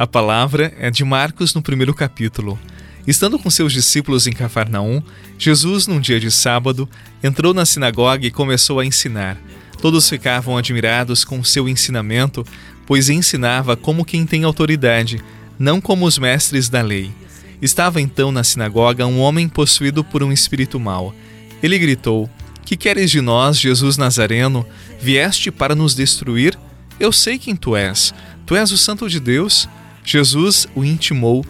A palavra é de Marcos no primeiro capítulo. Estando com seus discípulos em Cafarnaum, Jesus, num dia de sábado, entrou na sinagoga e começou a ensinar. Todos ficavam admirados com seu ensinamento, pois ensinava como quem tem autoridade não como os mestres da lei. Estava então na sinagoga um homem possuído por um espírito mau. Ele gritou: Que queres de nós, Jesus Nazareno? Vieste para nos destruir? Eu sei quem tu és. Tu és o Santo de Deus. Jesus o intimou: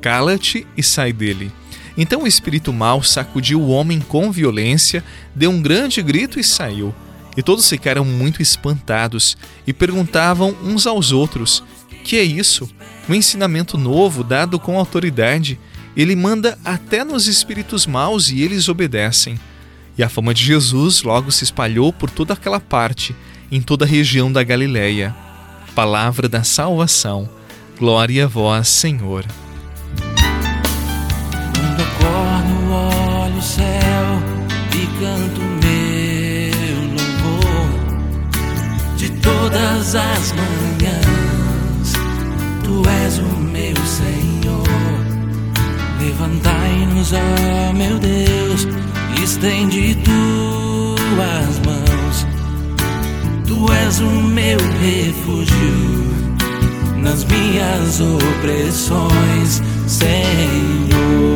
Cala-te e sai dele. Então o espírito mau sacudiu o homem com violência, deu um grande grito e saiu. E todos ficaram muito espantados e perguntavam uns aos outros: Que é isso? um ensinamento novo dado com autoridade. Ele manda até nos espíritos maus e eles obedecem. E a fama de Jesus logo se espalhou por toda aquela parte, em toda a região da Galileia. Palavra da salvação. Glória a vós, Senhor. Quando acordo, olho o céu e canto meu louvor de todas as manhãs Tu és o meu Senhor. Levantai-nos, ó meu Deus, estende tuas mãos. Tu és o meu refúgio nas minhas opressões, Senhor.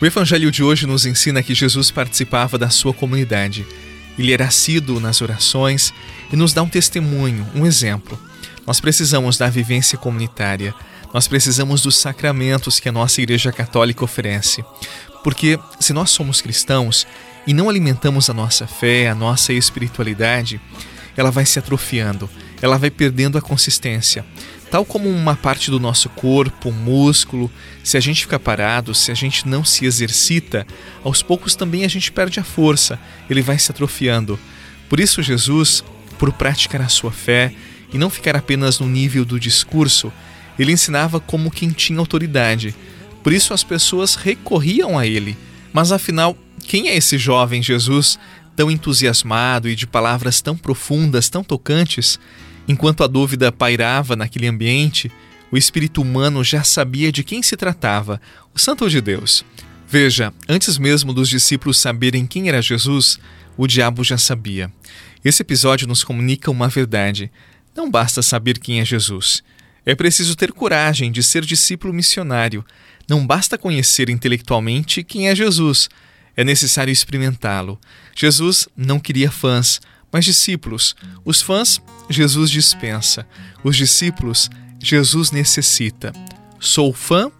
O evangelho de hoje nos ensina que Jesus participava da sua comunidade. Ele era assíduo nas orações e nos dá um testemunho, um exemplo. Nós precisamos da vivência comunitária, nós precisamos dos sacramentos que a nossa Igreja Católica oferece. Porque se nós somos cristãos e não alimentamos a nossa fé, a nossa espiritualidade, ela vai se atrofiando, ela vai perdendo a consistência. Tal como uma parte do nosso corpo, músculo, se a gente fica parado, se a gente não se exercita, aos poucos também a gente perde a força, ele vai se atrofiando. Por isso, Jesus, por praticar a sua fé e não ficar apenas no nível do discurso, ele ensinava como quem tinha autoridade. Por isso, as pessoas recorriam a ele. Mas afinal, quem é esse jovem Jesus tão entusiasmado e de palavras tão profundas, tão tocantes? Enquanto a dúvida pairava naquele ambiente, o espírito humano já sabia de quem se tratava, o Santo de Deus. Veja, antes mesmo dos discípulos saberem quem era Jesus, o diabo já sabia. Esse episódio nos comunica uma verdade. Não basta saber quem é Jesus. É preciso ter coragem de ser discípulo missionário. Não basta conhecer intelectualmente quem é Jesus. É necessário experimentá-lo. Jesus não queria fãs, mas discípulos. Os fãs, Jesus dispensa. Os discípulos, Jesus necessita. Sou fã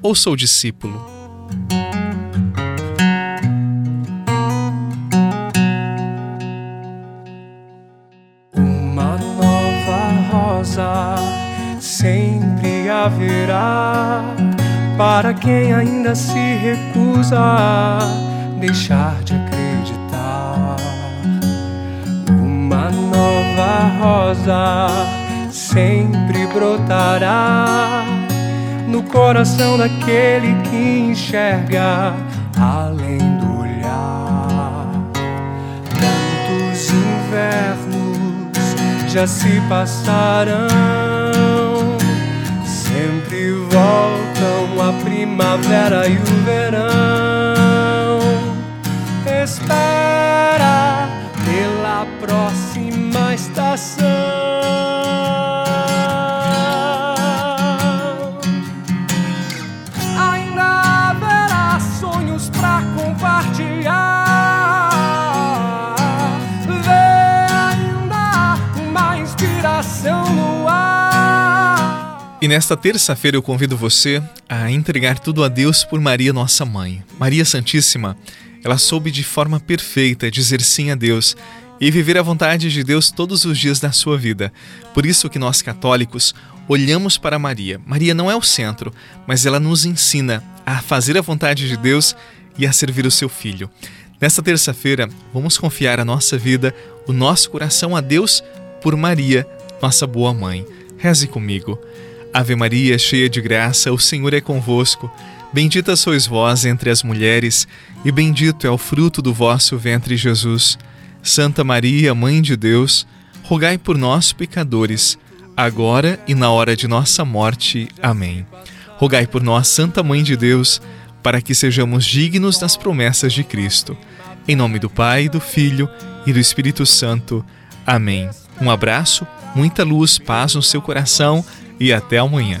ou sou discípulo? Uma nova rosa sempre haverá para quem ainda se recusa a deixar de nova rosa sempre brotará no coração daquele que enxerga além do olhar. Tantos invernos já se passarão, sempre voltam a primavera e o verão. Espera próxima estação. Ainda haverá sonhos pra compartilhar. Vê ainda uma inspiração no ar. E nesta terça-feira eu convido você a entregar tudo a Deus por Maria, nossa mãe. Maria Santíssima, ela soube de forma perfeita dizer sim a Deus e viver a vontade de Deus todos os dias da sua vida. Por isso que nós católicos olhamos para Maria. Maria não é o centro, mas ela nos ensina a fazer a vontade de Deus e a servir o seu filho. Nesta terça-feira, vamos confiar a nossa vida, o nosso coração a Deus por Maria, nossa boa mãe. Reze comigo. Ave Maria, cheia de graça, o Senhor é convosco. Bendita sois vós entre as mulheres, e bendito é o fruto do vosso ventre, Jesus. Santa Maria, Mãe de Deus, rogai por nós, pecadores, agora e na hora de nossa morte. Amém. Rogai por nós, Santa Mãe de Deus, para que sejamos dignos das promessas de Cristo. Em nome do Pai, do Filho e do Espírito Santo. Amém. Um abraço, muita luz, paz no seu coração e até amanhã.